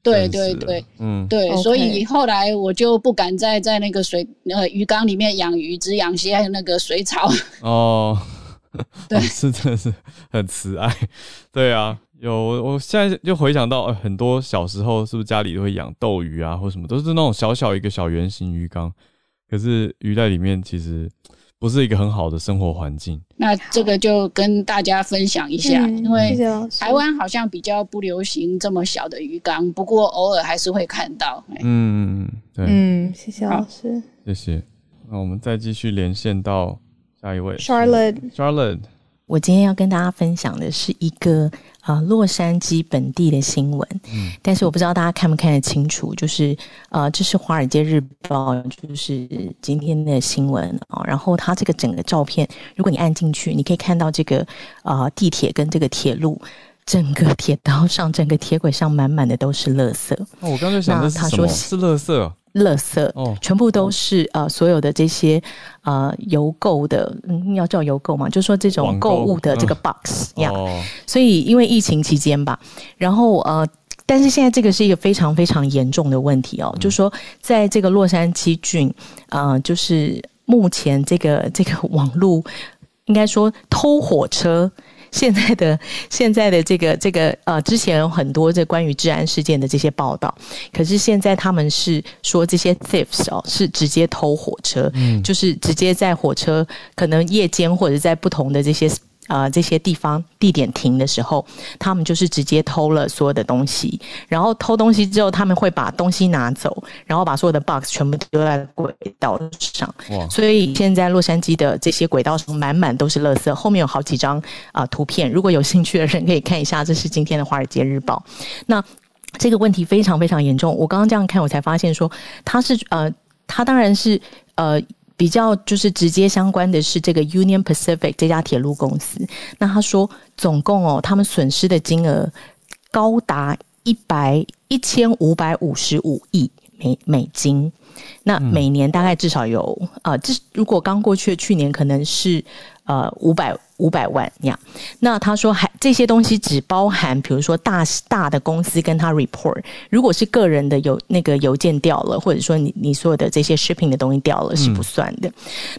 对对对，嗯，对，所以后来我就不敢再在那个水呃鱼缸里面养鱼，只养些那个水草。哦，对，是真的是很慈爱。对啊，有我现在就回想到很多小时候，是不是家里都会养斗鱼啊，或什么，都是那种小小一个小圆形鱼缸，可是鱼在里面其实。不是一个很好的生活环境。那这个就跟大家分享一下，因为台湾好像比较不流行这么小的鱼缸，不过偶尔还是会看到。嗯，对，嗯，谢谢老师，谢谢。那我们再继续连线到下一位，Charlotte，Charlotte。我今天要跟大家分享的是一个啊洛杉矶本地的新闻，嗯，但是我不知道大家看不看得清楚，就是呃，这是《华尔街日报》就是今天的新闻啊，然后它这个整个照片，如果你按进去，你可以看到这个啊地铁跟这个铁路，整个铁道上、整个铁轨上满满的都是垃圾。哦，我刚才想的是什么？是垃圾。垃圾哦，全部都是呃，所有的这些呃邮购的，嗯，要叫邮购嘛，就说这种购物的这个 box 呀。所以因为疫情期间吧，然后呃，但是现在这个是一个非常非常严重的问题哦，就说在这个洛杉矶郡呃，就是目前这个这个网络应该说偷火车。现在的现在的这个这个呃，之前有很多这关于治安事件的这些报道，可是现在他们是说这些 thieves 哦，是直接偷火车，嗯，就是直接在火车可能夜间或者在不同的这些。啊，这些地方地点停的时候，他们就是直接偷了所有的东西，然后偷东西之后，他们会把东西拿走，然后把所有的 box 全部丢在轨道上。哇！所以现在洛杉矶的这些轨道上满满都是垃圾。后面有好几张啊图片，如果有兴趣的人可以看一下，这是今天的《华尔街日报》。那这个问题非常非常严重。我刚刚这样看，我才发现说，他是呃，它当然是呃。比较就是直接相关的是这个 Union Pacific 这家铁路公司。那他说，总共哦，他们损失的金额高达一百一千五百五十五亿美美金。那每年大概至少有啊，这如果刚过去的去年可能是呃五百。五百万样，那他说还这些东西只包含，比如说大大的公司跟他 report，如果是个人的邮那个邮件掉了，或者说你你所有的这些 shipping 的东西掉了是不算的。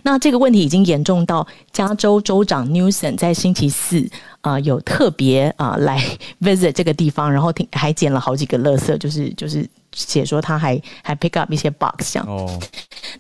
那这个问题已经严重到加州州长 Newsom 在星期四啊有特别啊来 visit 这个地方，然后听还捡了好几个垃圾，就是就是写说他还还 pick up 一些 box 这样。哦，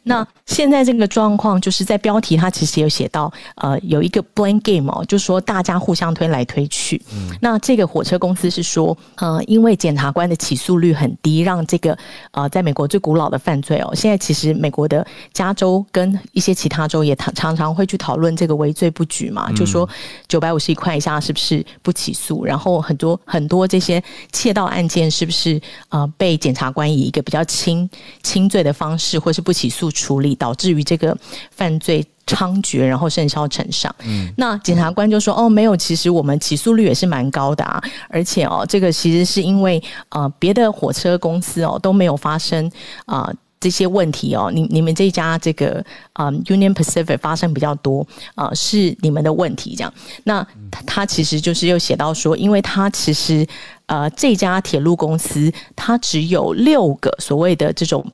那现在这个状况就是在标题他其实有写到呃有一个 blank。game 哦，就说大家互相推来推去。嗯，那这个火车公司是说，呃，因为检察官的起诉率很低，让这个呃，在美国最古老的犯罪哦，现在其实美国的加州跟一些其他州也常常常会去讨论这个围罪不举嘛，就说九百五十一块以下是不是不起诉？然后很多很多这些窃盗案件是不是呃被检察官以一个比较轻轻罪的方式，或是不起诉处理，导致于这个犯罪。猖獗，然后甚嚣尘上。嗯，那检察官就说：“哦，没有，其实我们起诉率也是蛮高的啊，而且哦，这个其实是因为呃，别的火车公司哦都没有发生啊这些问题哦，你你们这家这个啊 Union Pacific 发生比较多啊，是你们的问题这样。那他其实就是又写到说，因为他其实呃这家铁路公司它只有六个所谓的这种。”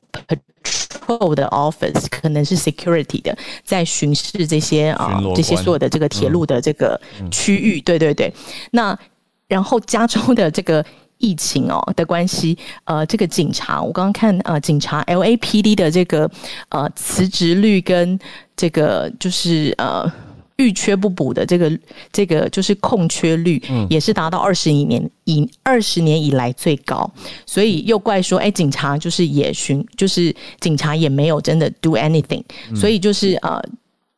Patrol 的 office 可能是 security 的，在巡视这些啊这些所有的这个铁路的这个区域，对对对。那然后加州的这个疫情哦的关系，呃，这个警察我刚刚看呃警察 LAPD 的这个呃辞职率跟这个就是呃。欲缺不补的这个这个就是空缺率，也是达到二十一年以二十年以来最高，所以又怪说，哎，警察就是也巡，就是警察也没有真的 do anything，所以就是呃，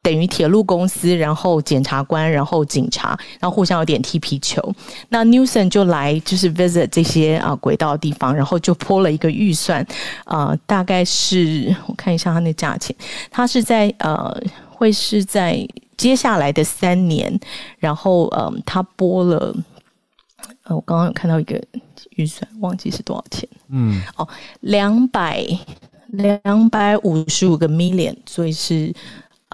等于铁路公司，然后检察官，然后警察，然后互相有点踢皮球。那 Newson 就来就是 visit 这些啊轨道地方，然后就拨了一个预算，啊，大概是我看一下他那价钱，他是在呃。会是在接下来的三年，然后嗯，他拨了，呃，我刚刚有看到一个预算，忘记是多少钱，嗯，哦，两百两百五十五个 million，所以是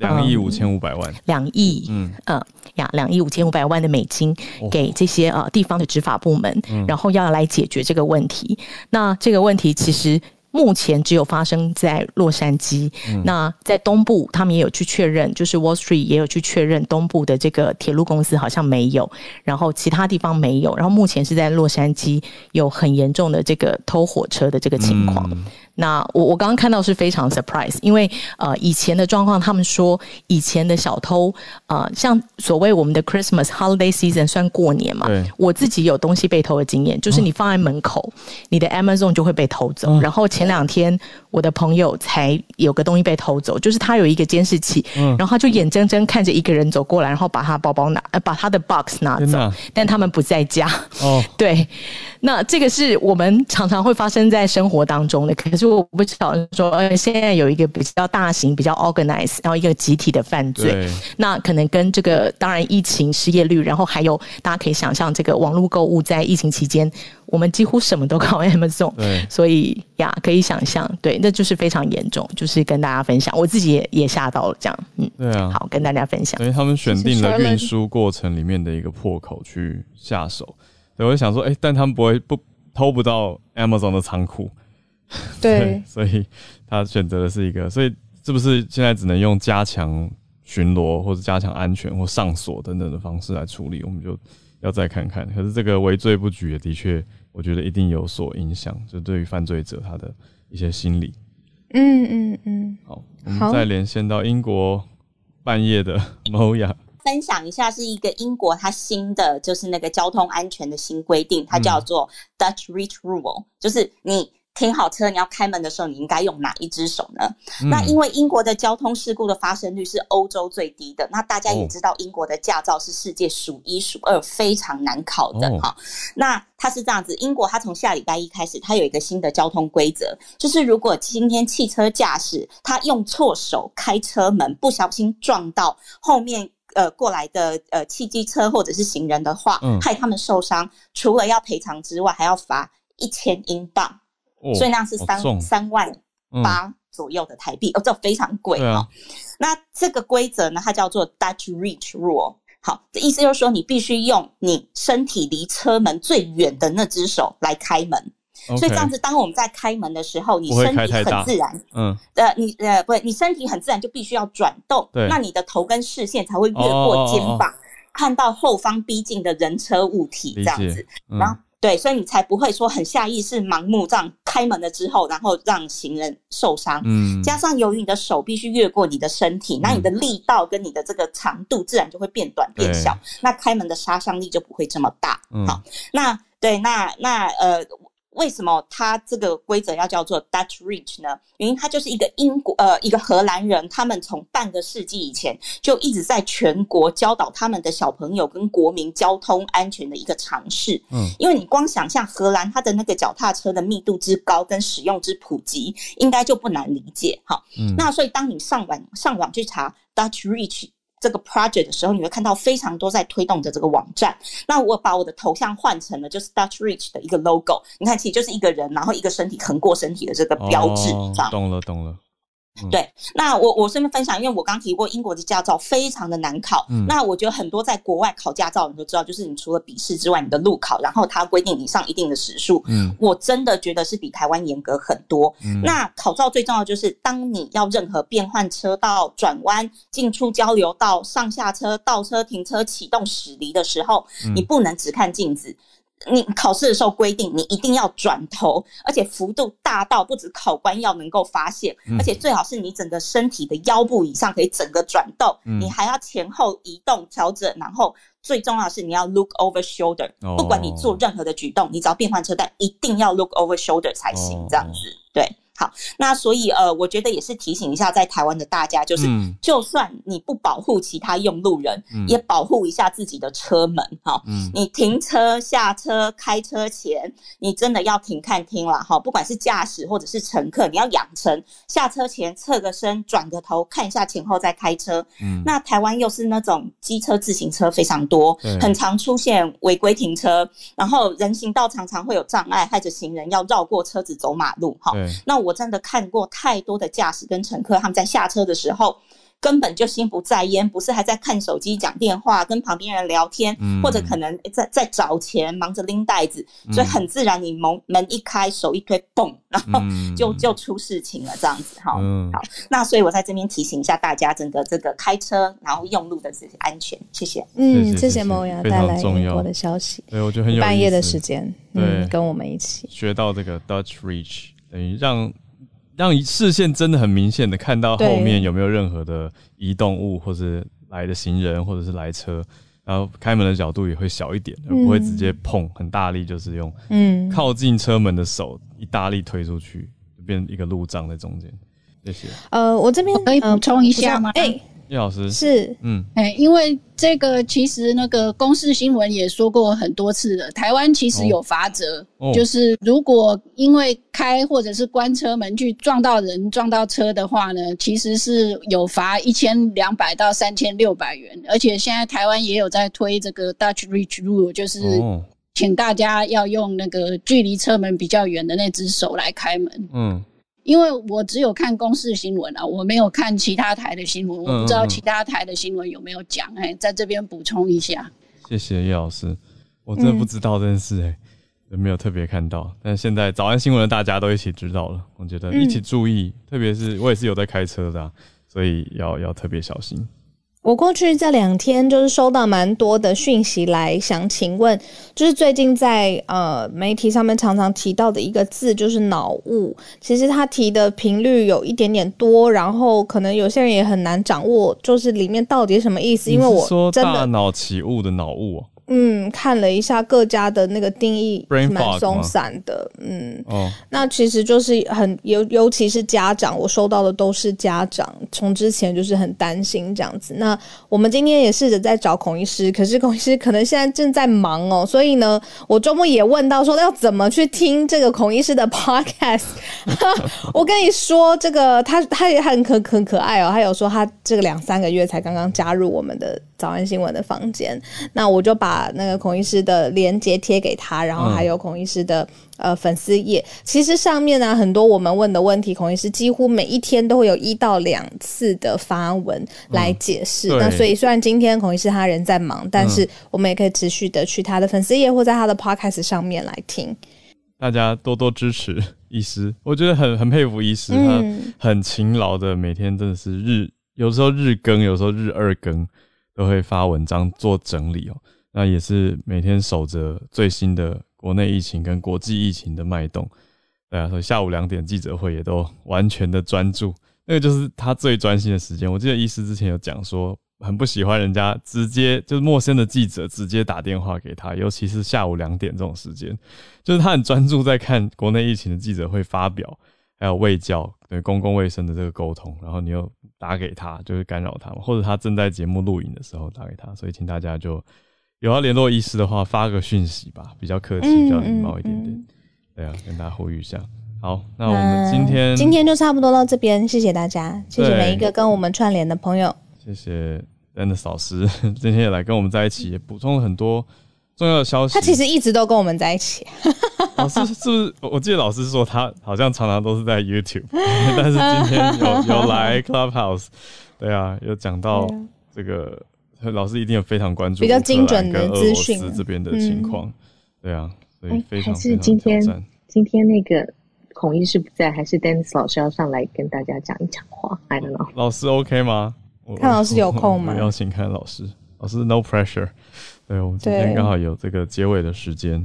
两亿五千五百万，两亿，嗯呃呀，两亿五千五百万的美金给这些呃地方的执法部门，然后要来解决这个问题。那这个问题其实。目前只有发生在洛杉矶，那在东部他们也有去确认，就是 Wall Street 也有去确认东部的这个铁路公司好像没有，然后其他地方没有，然后目前是在洛杉矶有很严重的这个偷火车的这个情况。那我我刚刚看到是非常 surprise，因为呃以前的状况，他们说以前的小偷呃像所谓我们的 Christmas holiday season 算过年嘛，我自己有东西被偷的经验，就是你放在门口，你的 Amazon 就会被偷走，然后前两天。我的朋友才有个东西被偷走，就是他有一个监视器，然后他就眼睁睁看着一个人走过来，然后把他包包拿，呃，把他的 box 拿走，但他们不在家。哦，对，那这个是我们常常会发生在生活当中的，可是我不晓得说，呃，现在有一个比较大型、比较 organized，然后一个集体的犯罪，那可能跟这个当然疫情失业率，然后还有大家可以想象，这个网络购物在疫情期间。我们几乎什么都靠 Amazon，所以呀，可以想象，对，那就是非常严重，就是跟大家分享，我自己也也吓到了，这样，嗯，对啊，好，跟大家分享。所以他们选定了运输过程里面的一个破口去下手，所以我就想说，哎，但他们不会不偷不到 Amazon 的仓库，对，所以他选择的是一个，所以是不是现在只能用加强巡逻或者加强安全或上锁等等的方式来处理？我们就要再看看。可是这个围罪不举也的确。我觉得一定有所影响，就对于犯罪者他的一些心理。嗯嗯嗯。好，我们再连线到英国半夜的某雅，分享一下是一个英国它新的就是那个交通安全的新规定，它叫做 Dutch Reach Rule，就是你。停好车，你要开门的时候，你应该用哪一只手呢？那因为英国的交通事故的发生率是欧洲最低的，那大家也知道，英国的驾照是世界数一数二非常难考的哈。那它是这样子，英国它从下礼拜一开始，它有一个新的交通规则，就是如果今天汽车驾驶他用错手开车门，不小心撞到后面呃过来的呃汽机车或者是行人的话，嗯害他们受伤，除了要赔偿之外，还要罚一千英镑。所以那是三三万八左右的台币哦，这非常贵啊。那这个规则呢，它叫做 Dutch Reach Rule。好，这意思就是说，你必须用你身体离车门最远的那只手来开门。所以这样子，当我们在开门的时候，你身体很自然，嗯，呃，你呃，不，你身体很自然就必须要转动，那你的头跟视线才会越过肩膀，看到后方逼近的人车物体这样子，然后。对，所以你才不会说很下意识、盲目这样开门了之后，然后让行人受伤。嗯，加上由于你的手必须越过你的身体，那你的力道跟你的这个长度自然就会变短变小，那开门的杀伤力就不会这么大。好，那对，那那呃。为什么他这个规则要叫做 Dutch Reach 呢？原因他就是一个英国呃一个荷兰人，他们从半个世纪以前就一直在全国教导他们的小朋友跟国民交通安全的一个尝试。嗯，因为你光想象荷兰它的那个脚踏车的密度之高跟使用之普及，应该就不难理解哈。嗯，那所以当你上网上网去查 Dutch Reach。这个 project 的时候，你会看到非常多在推动着这个网站。那我把我的头像换成了就是 Dutch Reach 的一个 logo，你看，其实就是一个人，然后一个身体横过身体的这个标志。懂了，懂了。对，那我我顺便分享，因为我刚提过英国的驾照非常的难考。嗯，那我觉得很多在国外考驾照，你都知道，就是你除了笔试之外，你的路考，然后它规定你上一定的时数。嗯，我真的觉得是比台湾严格很多。嗯，那考照最重要就是，当你要任何变换车道、转弯、进出交流道、上下车、倒车、停车、启动、驶离的时候，你不能只看镜子。你考试的时候规定，你一定要转头，而且幅度大到不止考官要能够发现，而且最好是你整个身体的腰部以上可以整个转动，你还要前后移动调整，然后最重要的是你要 look over shoulder，不管你做任何的举动，你只要变换车，但一定要 look over shoulder 才行，这样子对。好，那所以呃，我觉得也是提醒一下在台湾的大家，就是就算你不保护其他用路人，也保护一下自己的车门哈。嗯你停车、下车、开车前，你真的要停看听了哈。不管是驾驶或者是乘客，你要养成下车前侧个身、转个头看一下前后再开车。嗯，那台湾又是那种机车、自行车非常多，很常出现违规停车，然后人行道常常会有障碍，害着行人要绕过车子走马路哈。那我真的看过太多的驾驶跟乘客，他们在下车的时候。根本就心不在焉，不是还在看手机、讲电话、跟旁边人聊天，或者可能在在找钱，忙着拎袋子，所以很自然，你门门一开，手一推，嘣，然后就就出事情了，这样子哈。好，那所以我在这边提醒一下大家，整个这个开车然后用路的这些安全，谢谢。嗯，谢谢萌芽带来英国的消息。对，我觉得很有半夜的时间，嗯，跟我们一起学到这个 Dutch Reach，等于让。让视线真的很明显的看到后面有没有任何的移动物，或者来的行人，或者是来车，然后开门的角度也会小一点，而不会直接碰很大力，就是用嗯靠近车门的手一大力推出去，就变一个路障在中间。谢谢。呃，我这边可以补充一下吗？哎。叶老师。是。嗯。哎，因为这个其实那个公示新闻也说过很多次了，台湾其实有法则，就是如果因为开或者是关车门去撞到人、撞到车的话呢，其实是有罚一千两百到三千六百元，而且现在台湾也有在推这个 Dutch Reach Rule，就是请大家要用那个距离车门比较远的那只手来开门。嗯。因为我只有看公视新闻啊，我没有看其他台的新闻，我不知道其他台的新闻有没有讲。哎，在这边补充一下。谢谢叶老师，我真的不知道这件事，哎，有没有特别看到？但现在早安新闻的大家都一起知道了，我觉得一起注意，特别是我也是有在开车的，所以要要特别小心。我过去这两天就是收到蛮多的讯息来，想请问，就是最近在呃媒体上面常常提到的一个字就是脑雾，其实他提的频率有一点点多，然后可能有些人也很难掌握，就是里面到底什么意思？因为我说大脑起雾的脑雾。嗯，看了一下各家的那个定义，蛮松散的。嗯，哦，那其实就是很尤尤其是家长，我收到的都是家长，从之前就是很担心这样子。那我们今天也试着在找孔医师，可是孔医师可能现在正在忙哦，所以呢，我周末也问到说要怎么去听这个孔医师的 podcast。我跟你说，这个他他也很可很可爱哦，他有说他这个两三个月才刚刚加入我们的早安新闻的房间，那我就把。那个孔医师的链接贴给他，然后还有孔医师的呃粉丝页。其实上面呢，很多我们问的问题，孔医师几乎每一天都会有一到两次的发文来解释。那所以虽然今天孔医师他人在忙，但是我们也可以持续的去他的粉丝页或在他的 podcast 上面来听。大家多多支持医师，我觉得很很佩服医师，他很勤劳的，每天真的是日有时候日更，有时候日二更都会发文章做整理哦。那也是每天守着最新的国内疫情跟国际疫情的脉动，对啊，所以下午两点记者会也都完全的专注，那个就是他最专心的时间。我记得医师之前有讲说，很不喜欢人家直接就是陌生的记者直接打电话给他，尤其是下午两点这种时间，就是他很专注在看国内疫情的记者会发表，还有卫教对公共卫生的这个沟通，然后你又打给他，就是干扰他，或者他正在节目录影的时候打给他，所以请大家就。有要联络医师的话，发个讯息吧，比较客气，比较礼貌一点点。对啊，跟大家呼吁一下。好，那我们今天今天就差不多到这边，谢谢大家，谢谢每一个跟我们串联的朋友。谢谢 Dennis 老师 今天也来跟我们在一起，也补充了很多重要的消息。他其实一直都跟我们在一起。老师是不是？我记得老师说他好像常常都是在 YouTube，但是今天有有来 Clubhouse。对啊，有讲到这个。老师一定有非常关注比较精准的资讯这边的情况，对啊，所以非常还是今天今天那个孔医师不在，还是 Dennis 老师要上来跟大家讲一讲话？I don't know。老师 OK 吗？看老师有空吗？邀请看老师，老师 No pressure。对，我们今天刚好有这个结尾的时间。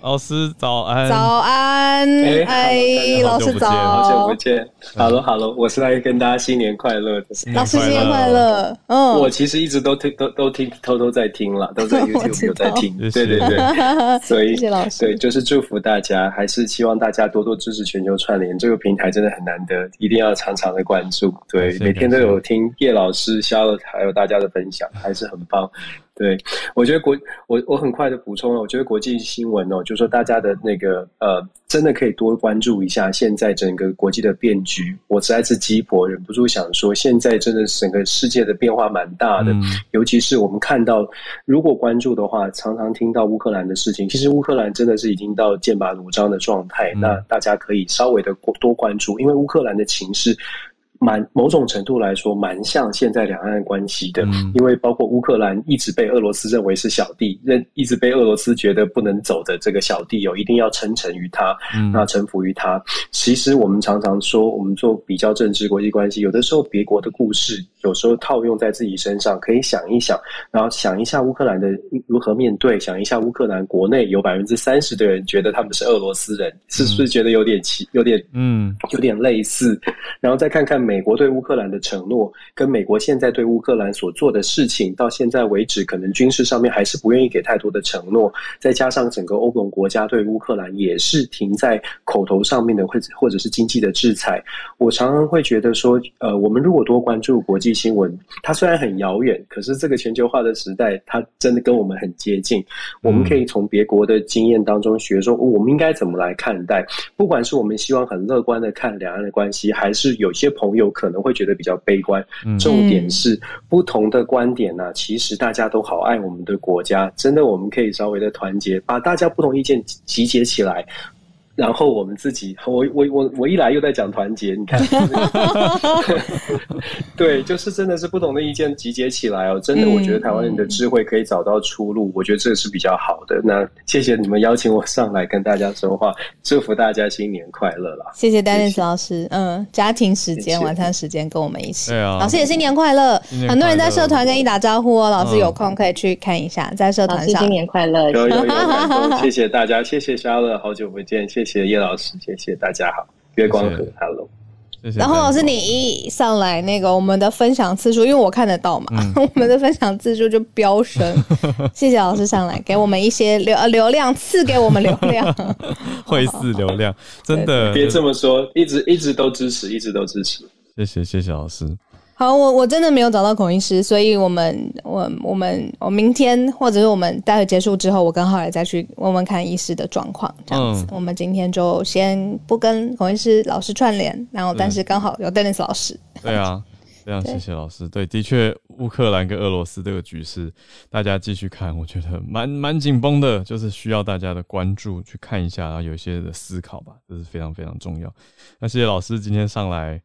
老师早安，早安，哎，老师早，好久不见，Hello，Hello，我是来跟大家新年快乐的，老师新年快乐，嗯，我其实一直都听，都都听，偷偷在听了，都在 YouTube 有在听，对对对，所以谢谢老师，对，就是祝福大家，还是希望大家多多支持全球串联这个平台，真的很难得，一定要常常的关注，对，每天都有听叶老师、肖乐还有大家的分享，还是很棒。对，我觉得国我我很快的补充了，我觉得国际新闻哦，就是说大家的那个呃，真的可以多关注一下现在整个国际的变局。我实在是鸡婆，忍不住想说，现在真的整个世界的变化蛮大的，尤其是我们看到，如果关注的话，常常听到乌克兰的事情，其实乌克兰真的是已经到剑拔弩张的状态。那大家可以稍微的多关注，因为乌克兰的情势。蛮某种程度来说，蛮像现在两岸关系的，因为包括乌克兰一直被俄罗斯认为是小弟，认一直被俄罗斯觉得不能走的这个小弟哦，一定要称臣于他，那臣服于他。其实我们常常说，我们做比较政治国际关系，有的时候别国的故事，有时候套用在自己身上，可以想一想，然后想一下乌克兰的如何面对，想一下乌克兰国内有百分之三十的人觉得他们是俄罗斯人，是不是觉得有点奇，有点嗯，有点类似，然后再看看。美国对乌克兰的承诺，跟美国现在对乌克兰所做的事情，到现在为止，可能军事上面还是不愿意给太多的承诺。再加上整个欧盟国家对乌克兰也是停在口头上面的，或者或者是经济的制裁。我常常会觉得说，呃，我们如果多关注国际新闻，它虽然很遥远，可是这个全球化的时代，它真的跟我们很接近。我们可以从别国的经验当中学，说我们应该怎么来看待。不管是我们希望很乐观的看两岸的关系，还是有些朋友。有可能会觉得比较悲观。重点是不同的观点呢，其实大家都好爱我们的国家，真的我们可以稍微的团结，把大家不同意见集结起来。然后我们自己，我我我我一来又在讲团结，你看，对，就是真的是不同的意见集结起来哦，真的，我觉得台湾人的智慧可以找到出路，我觉得这是比较好的。那谢谢你们邀请我上来跟大家说话，祝福大家新年快乐啦！谢谢丹尼斯老师，嗯，家庭时间、晚餐时间跟我们一起，对啊，老师也新年快乐，很多人在社团跟你打招呼哦，老师有空可以去看一下，在社团上新年快乐，有有有，谢谢大家，谢谢肖乐，好久不见，谢谢。谢叶老师，谢谢大家好，月光河，Hello。然后老师，你一上来那个我们的分享次数，因为我看得到嘛，我们的分享次数就飙升。谢谢老师上来给我们一些流流量，赐给我们流量，会赐流量，真的别这么说，一直一直都支持，一直都支持。谢谢谢谢老师。好，我我真的没有找到孔医师，所以我们我我们我明天或者是我们待会结束之后，我刚好也再去问问看医师的状况，这样子。我们今天就先不跟孔医师老师串联，然后但是刚好有 Dennis 老师。对啊，非常谢谢老师。对，的确，乌克兰跟俄罗斯这个局势，大家继续看，我觉得蛮蛮紧绷的，就是需要大家的关注去看一下，然后有一些的思考吧，这是非常非常重要。那谢谢老师今天上来。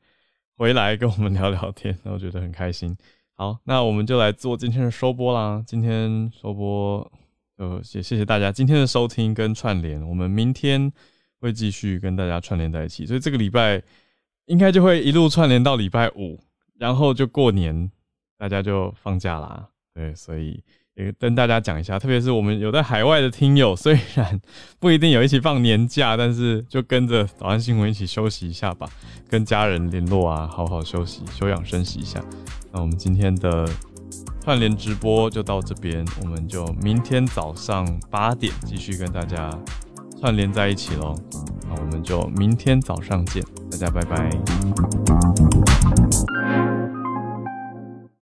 回来跟我们聊聊天，我觉得很开心。好，那我们就来做今天的收播啦。今天收播，呃，也谢谢大家今天的收听跟串联。我们明天会继续跟大家串联在一起，所以这个礼拜应该就会一路串联到礼拜五，然后就过年，大家就放假啦。对，所以。也跟大家讲一下，特别是我们有在海外的听友，虽然 不一定有一起放年假，但是就跟着早安新闻一起休息一下吧，跟家人联络啊，好好休息、休养生息一下。那我们今天的串联直播就到这边，我们就明天早上八点继续跟大家串联在一起喽。那我们就明天早上见，大家拜拜。